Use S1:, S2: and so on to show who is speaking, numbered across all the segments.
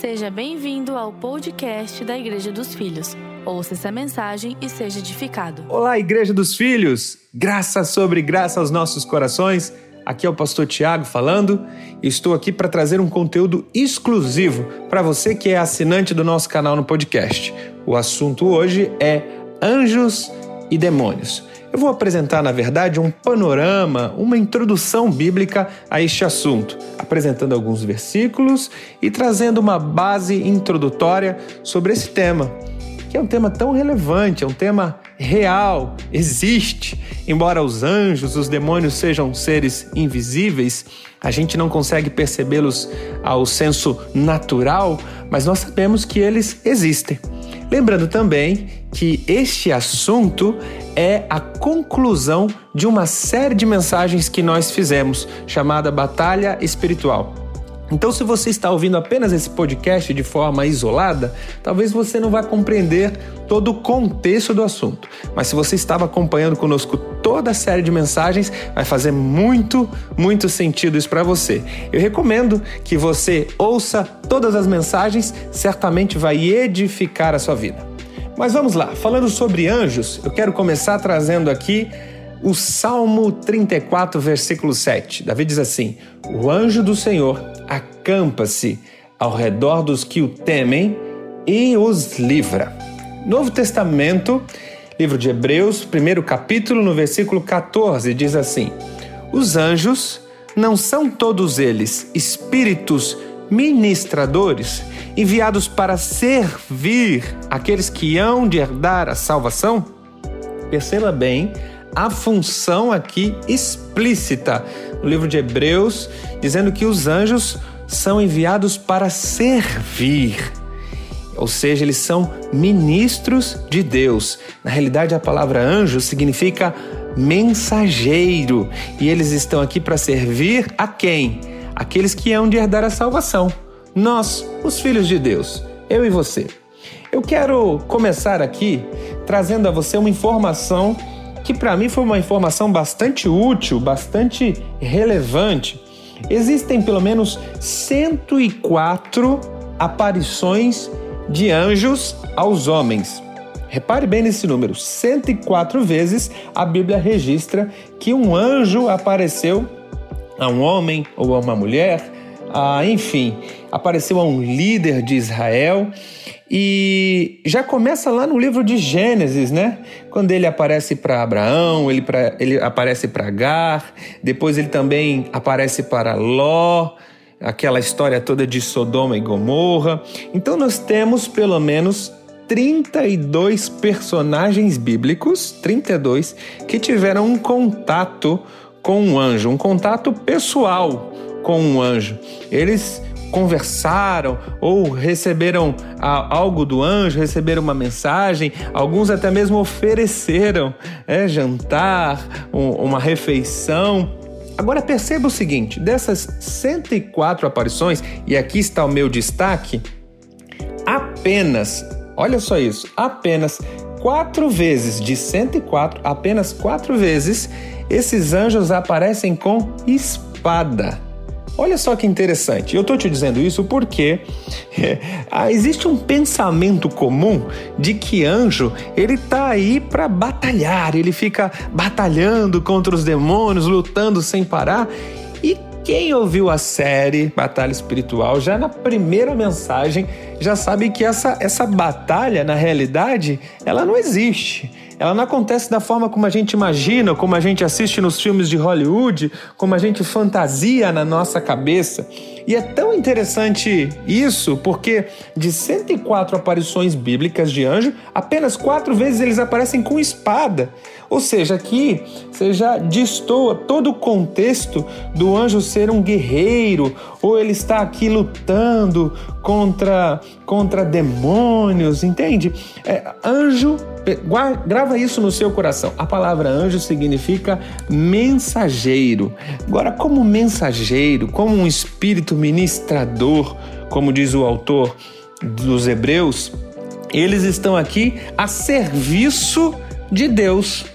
S1: Seja bem-vindo ao podcast da Igreja dos Filhos. Ouça essa mensagem e seja edificado.
S2: Olá, Igreja dos Filhos! Graça sobre graça aos nossos corações. Aqui é o pastor Tiago falando. Estou aqui para trazer um conteúdo exclusivo para você que é assinante do nosso canal no podcast. O assunto hoje é anjos e demônios. Eu vou apresentar, na verdade, um panorama, uma introdução bíblica a este assunto, apresentando alguns versículos e trazendo uma base introdutória sobre esse tema, que é um tema tão relevante, é um tema real, existe. Embora os anjos, os demônios sejam seres invisíveis, a gente não consegue percebê-los ao senso natural, mas nós sabemos que eles existem. Lembrando também que este assunto é a conclusão de uma série de mensagens que nós fizemos, chamada Batalha Espiritual. Então, se você está ouvindo apenas esse podcast de forma isolada, talvez você não vá compreender todo o contexto do assunto. Mas se você estava acompanhando conosco toda a série de mensagens, vai fazer muito, muito sentido isso para você. Eu recomendo que você ouça todas as mensagens, certamente vai edificar a sua vida. Mas vamos lá, falando sobre anjos, eu quero começar trazendo aqui o Salmo 34, versículo 7. Davi diz assim: O anjo do Senhor acampa-se ao redor dos que o temem e os livra. Novo Testamento, livro de Hebreus, primeiro capítulo, no versículo 14, diz assim: Os anjos não são todos eles espíritos ministradores enviados para servir aqueles que hão de herdar a salvação? Perceba bem a função aqui explícita no livro de Hebreus, dizendo que os anjos são enviados para servir. Ou seja, eles são ministros de Deus. Na realidade, a palavra anjo significa mensageiro, e eles estão aqui para servir a quem? Aqueles que hão de herdar a salvação. Nós, os filhos de Deus, eu e você. Eu quero começar aqui trazendo a você uma informação que para mim foi uma informação bastante útil, bastante relevante. Existem pelo menos 104 aparições de anjos aos homens. Repare bem nesse número: 104 vezes a Bíblia registra que um anjo apareceu a um homem ou a uma mulher ah, enfim, apareceu a um líder de Israel e já começa lá no livro de Gênesis, né? Quando ele aparece para Abraão, ele, pra, ele aparece para Agar, depois ele também aparece para Ló, aquela história toda de Sodoma e Gomorra. Então nós temos pelo menos 32 personagens bíblicos, 32, que tiveram um contato com um anjo, um contato pessoal com um anjo. Eles conversaram ou receberam algo do anjo, receberam uma mensagem, alguns até mesmo ofereceram é, jantar, uma refeição. Agora perceba o seguinte: dessas 104 aparições, e aqui está o meu destaque, apenas, olha só isso, apenas quatro vezes de 104, apenas quatro vezes, esses anjos aparecem com espada. Olha só que interessante. Eu estou te dizendo isso porque é, existe um pensamento comum de que anjo ele tá aí para batalhar, ele fica batalhando contra os demônios, lutando sem parar. E quem ouviu a série Batalha Espiritual já na primeira mensagem já sabe que essa, essa batalha na realidade ela não existe ela não acontece da forma como a gente imagina, como a gente assiste nos filmes de Hollywood, como a gente fantasia na nossa cabeça. E é tão interessante isso porque de 104 aparições bíblicas de anjo, apenas quatro vezes eles aparecem com espada. Ou seja, aqui você já destoa todo o contexto do anjo ser um guerreiro, ou ele está aqui lutando contra, contra demônios, entende? É, anjo Grava isso no seu coração. A palavra anjo significa mensageiro. Agora, como mensageiro, como um espírito ministrador, como diz o autor dos Hebreus, eles estão aqui a serviço de Deus.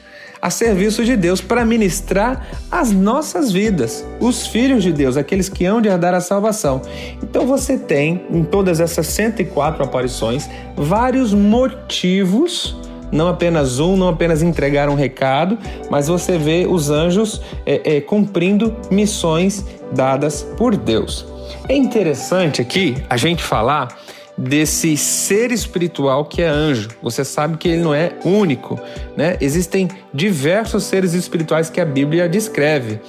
S2: A serviço de Deus para ministrar as nossas vidas, os filhos de Deus, aqueles que hão de herdar a salvação. Então você tem em todas essas 104 aparições vários motivos não apenas um, não apenas entregar um recado, mas você vê os anjos é, é, cumprindo missões dadas por Deus. É interessante aqui a gente falar desse ser espiritual que é anjo. Você sabe que ele não é único, né? Existem diversos seres espirituais que a Bíblia descreve.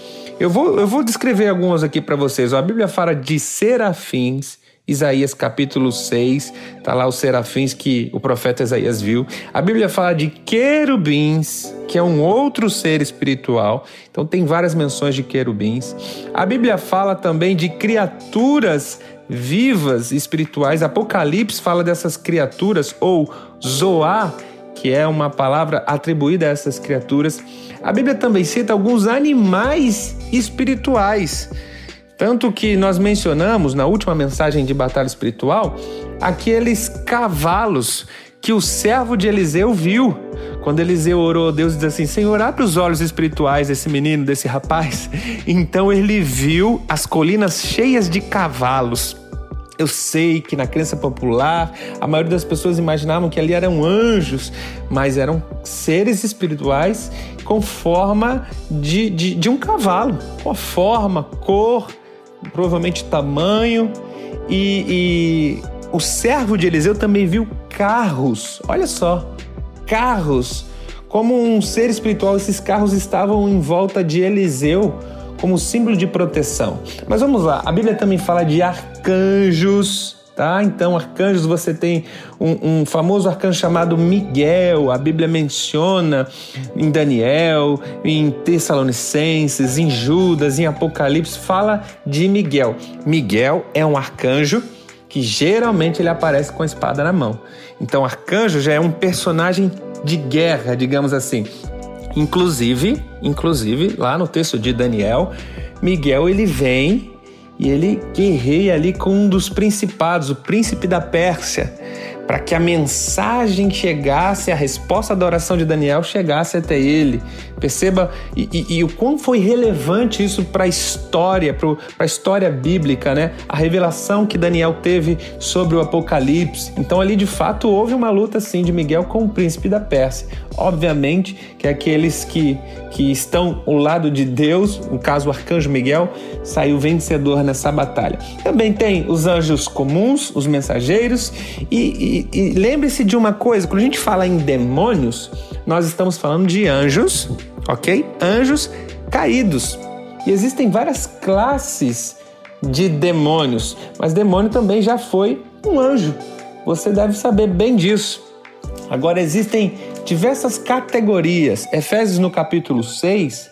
S2: Eu vou, eu vou descrever alguns aqui para vocês. A Bíblia fala de serafins, Isaías capítulo 6, tá lá os serafins que o profeta Isaías viu. A Bíblia fala de querubins, que é um outro ser espiritual. Então tem várias menções de querubins. A Bíblia fala também de criaturas vivas espirituais. Apocalipse fala dessas criaturas, ou Zoá, que é uma palavra atribuída a essas criaturas. A Bíblia também cita alguns animais espirituais. Tanto que nós mencionamos na última mensagem de batalha espiritual aqueles cavalos que o servo de Eliseu viu. Quando Eliseu orou Deus disse assim: Senhor, abre os olhos espirituais desse menino, desse rapaz. Então ele viu as colinas cheias de cavalos. Eu sei que na crença popular a maioria das pessoas imaginavam que ali eram anjos, mas eram seres espirituais com forma de, de, de um cavalo, com forma, cor, provavelmente tamanho. E, e o servo de Eliseu também viu carros, olha só, carros. Como um ser espiritual, esses carros estavam em volta de Eliseu como símbolo de proteção. Mas vamos lá, a Bíblia também fala de arcanjos, tá? Então, arcanjos, você tem um, um, famoso arcanjo chamado Miguel, a Bíblia menciona em Daniel, em Tessalonicenses, em Judas, em Apocalipse, fala de Miguel. Miguel é um arcanjo que geralmente ele aparece com a espada na mão. Então, arcanjo já é um personagem de guerra, digamos assim. Inclusive, inclusive, lá no texto de Daniel, Miguel ele vem e ele guerreia ali com um dos principados, o príncipe da Pérsia para que a mensagem chegasse, a resposta da oração de Daniel chegasse até ele. Perceba e, e, e o quão foi relevante isso para a história, para a história bíblica, né? A revelação que Daniel teve sobre o Apocalipse. Então ali de fato houve uma luta sim de Miguel com o príncipe da Pérsia. Obviamente que aqueles que, que estão ao lado de Deus, no caso o arcanjo Miguel, saiu vencedor nessa batalha. Também tem os anjos comuns, os mensageiros e, e e, lembre-se de uma coisa: quando a gente fala em demônios, nós estamos falando de anjos, ok? Anjos caídos. E existem várias classes de demônios, mas demônio também já foi um anjo. Você deve saber bem disso. Agora, existem diversas categorias. Efésios, no capítulo 6,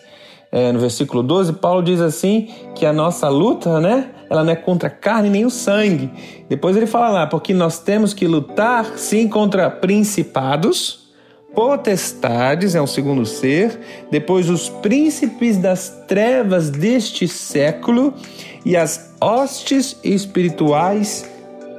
S2: é, no versículo 12, Paulo diz assim que a nossa luta, né? Ela não é contra a carne nem o sangue. Depois ele fala lá, porque nós temos que lutar sim contra principados, potestades, é um segundo ser, depois os príncipes das trevas deste século e as hostes espirituais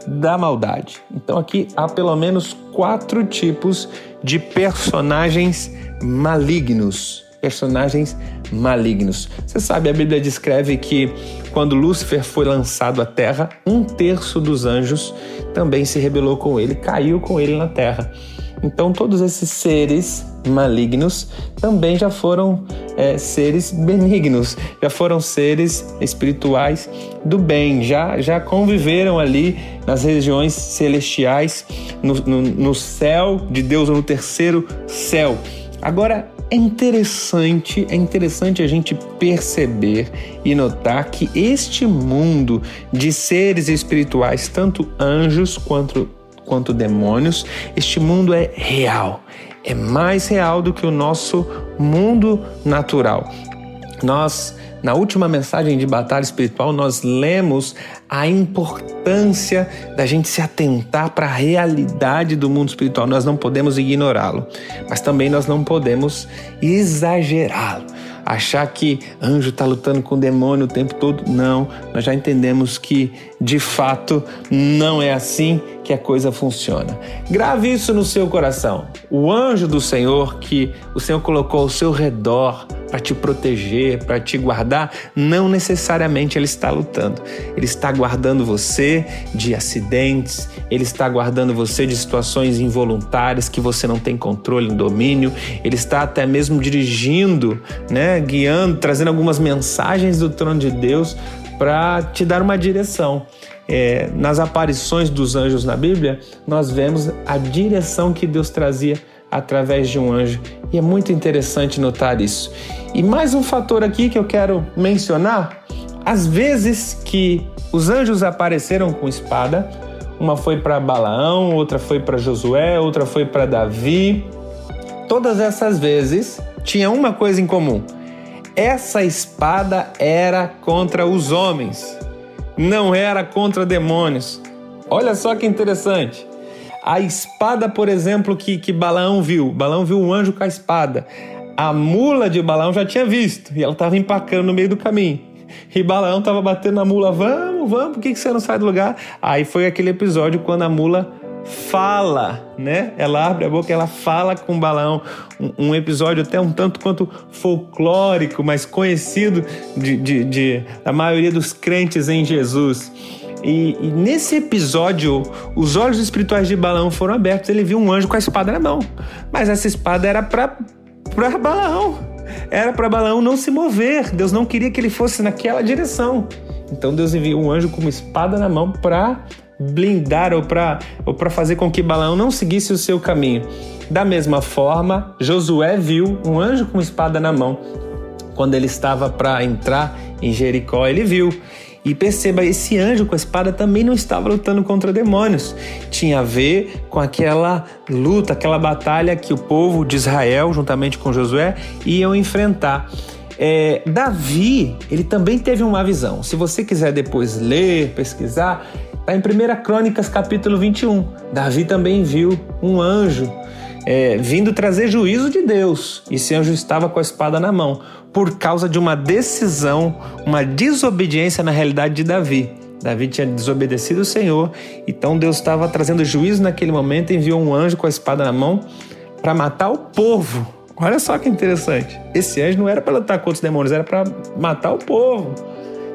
S2: da maldade. Então aqui há pelo menos quatro tipos de personagens malignos personagens malignos. Você sabe, a Bíblia descreve que quando Lúcifer foi lançado à terra, um terço dos anjos também se rebelou com ele, caiu com ele na terra. Então, todos esses seres malignos também já foram é, seres benignos, já foram seres espirituais do bem, já, já conviveram ali nas regiões celestiais, no, no, no céu de Deus, no terceiro céu. Agora, é interessante, é interessante a gente perceber e notar que este mundo de seres espirituais, tanto anjos quanto, quanto demônios, este mundo é real. É mais real do que o nosso mundo natural. Nós na última mensagem de batalha espiritual, nós lemos a importância da gente se atentar para a realidade do mundo espiritual. Nós não podemos ignorá-lo, mas também nós não podemos exagerá-lo. Achar que anjo está lutando com demônio o tempo todo. Não, nós já entendemos que de fato não é assim que a coisa funciona. Grave isso no seu coração. O anjo do Senhor que o Senhor colocou ao seu redor para te proteger, para te guardar, não necessariamente ele está lutando. Ele está guardando você de acidentes, ele está guardando você de situações involuntárias que você não tem controle, domínio. Ele está até mesmo dirigindo, né, guiando, trazendo algumas mensagens do trono de Deus para te dar uma direção. É, nas aparições dos anjos na Bíblia, nós vemos a direção que Deus trazia através de um anjo. E é muito interessante notar isso. E mais um fator aqui que eu quero mencionar: às vezes que os anjos apareceram com espada, uma foi para Balaão, outra foi para Josué, outra foi para Davi. Todas essas vezes tinha uma coisa em comum: essa espada era contra os homens, não era contra demônios. Olha só que interessante. A espada, por exemplo, que, que Balaão viu. Balaão viu um anjo com a espada. A mula de Balaão já tinha visto e ela estava empacando no meio do caminho. E Balaão estava batendo na mula, vamos, vamos, por que, que você não sai do lugar? Aí foi aquele episódio quando a mula fala, né? Ela abre a boca, ela fala com Balaão. Um, um episódio até um tanto quanto folclórico, mas conhecido de, de, de, da maioria dos crentes em Jesus. E, e, nesse episódio, os olhos espirituais de Balaão foram abertos. Ele viu um anjo com a espada na mão. Mas essa espada era para Balaão. Era para Balaão não se mover. Deus não queria que ele fosse naquela direção. Então Deus enviou um anjo com uma espada na mão para blindar ou para ou fazer com que Balaão não seguisse o seu caminho. Da mesma forma, Josué viu um anjo com espada na mão. Quando ele estava para entrar em Jericó, ele viu. E perceba, esse anjo com a espada também não estava lutando contra demônios. Tinha a ver com aquela luta, aquela batalha que o povo de Israel, juntamente com Josué, iam enfrentar. É, Davi, ele também teve uma visão. Se você quiser depois ler, pesquisar, está em 1 Crônicas, capítulo 21. Davi também viu um anjo é, vindo trazer juízo de Deus. E esse anjo estava com a espada na mão, por causa de uma decisão, uma desobediência na realidade de Davi. Davi tinha desobedecido o Senhor, então Deus estava trazendo juízo naquele momento e enviou um anjo com a espada na mão para matar o povo. Olha só que interessante. Esse anjo não era para lutar contra os demônios, era para matar o povo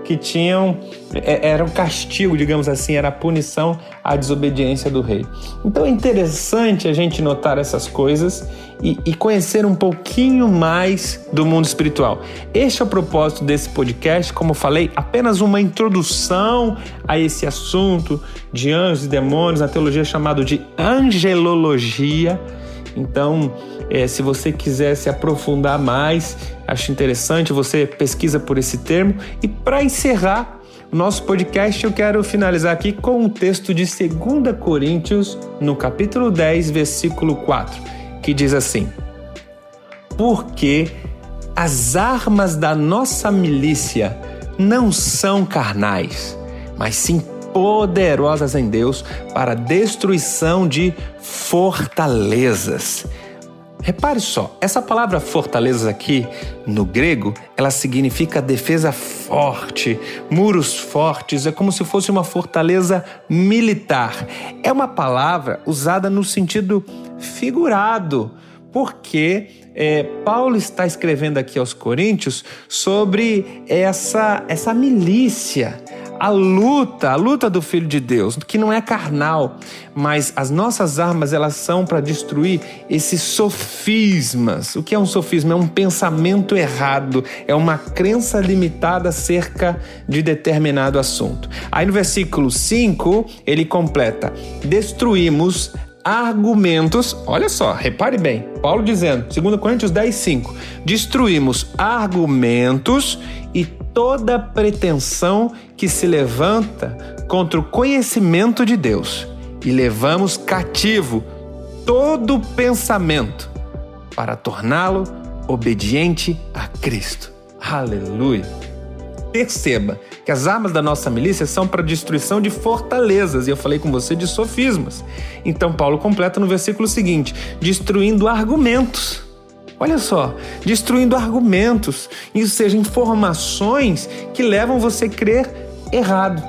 S2: que tinham é, era um castigo, digamos assim, era a punição à desobediência do rei. Então é interessante a gente notar essas coisas e, e, conhecer um pouquinho mais do mundo espiritual. Este é o propósito desse podcast, como falei, apenas uma introdução a esse assunto de anjos e demônios, a teologia chamado de angelologia. Então, é, se você quiser se aprofundar mais, acho interessante, você pesquisa por esse termo. E para encerrar o nosso podcast, eu quero finalizar aqui com um texto de 2 Coríntios, no capítulo 10, versículo 4, que diz assim: Porque as armas da nossa milícia não são carnais, mas sim poderosas em Deus para destruição de fortalezas Repare só, essa palavra fortaleza aqui no grego, ela significa defesa forte, muros fortes, é como se fosse uma fortaleza militar. É uma palavra usada no sentido figurado, porque é, Paulo está escrevendo aqui aos Coríntios sobre essa, essa milícia, a luta, a luta do Filho de Deus, que não é carnal, mas as nossas armas elas são para destruir esses sofismas. O que é um sofisma? É um pensamento errado, é uma crença limitada acerca de determinado assunto. Aí no versículo 5 ele completa: destruímos argumentos, olha só, repare bem, Paulo dizendo, 2 Coríntios 10, 5, destruímos argumentos e toda pretensão que se levanta contra o conhecimento de Deus e levamos cativo todo pensamento para torná-lo obediente a Cristo. Aleluia! Perceba que as armas da nossa milícia são para destruição de fortalezas, e eu falei com você de sofismas. Então Paulo completa no versículo seguinte: destruindo argumentos Olha só, destruindo argumentos, isso seja informações que levam você a crer errado.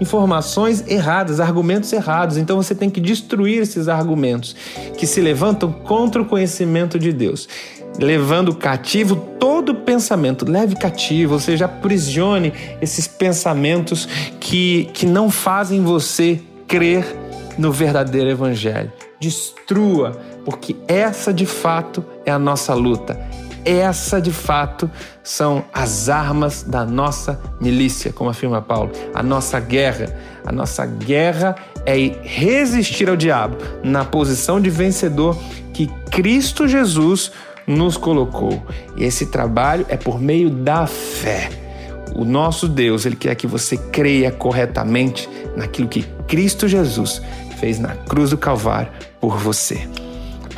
S2: Informações erradas, argumentos errados. Então você tem que destruir esses argumentos que se levantam contra o conhecimento de Deus levando cativo todo pensamento, leve cativo, ou seja, aprisione esses pensamentos que, que não fazem você crer no verdadeiro Evangelho. Destrua, porque essa de fato é a nossa luta. Essa de fato são as armas da nossa milícia, como afirma Paulo, a nossa guerra. A nossa guerra é resistir ao diabo na posição de vencedor que Cristo Jesus nos colocou. E esse trabalho é por meio da fé. O nosso Deus, ele quer que você creia corretamente naquilo que Cristo Jesus fez na cruz do Calvário por você.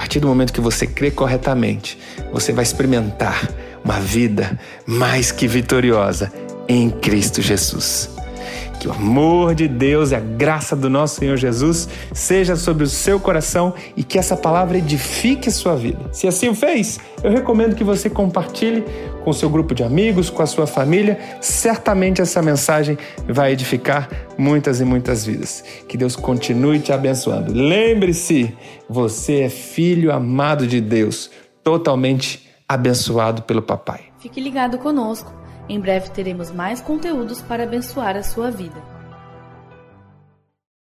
S2: Partir do momento que você crê corretamente, você vai experimentar uma vida mais que vitoriosa em Cristo Jesus. Que o amor de Deus e a graça do nosso Senhor Jesus seja sobre o seu coração e que essa palavra edifique sua vida. Se assim o fez, eu recomendo que você compartilhe com seu grupo de amigos, com a sua família. Certamente essa mensagem vai edificar muitas e muitas vidas. Que Deus continue te abençoando. Lembre-se, você é filho amado de Deus, totalmente abençoado pelo Papai.
S1: Fique ligado conosco em breve teremos mais conteúdos para abençoar a sua vida.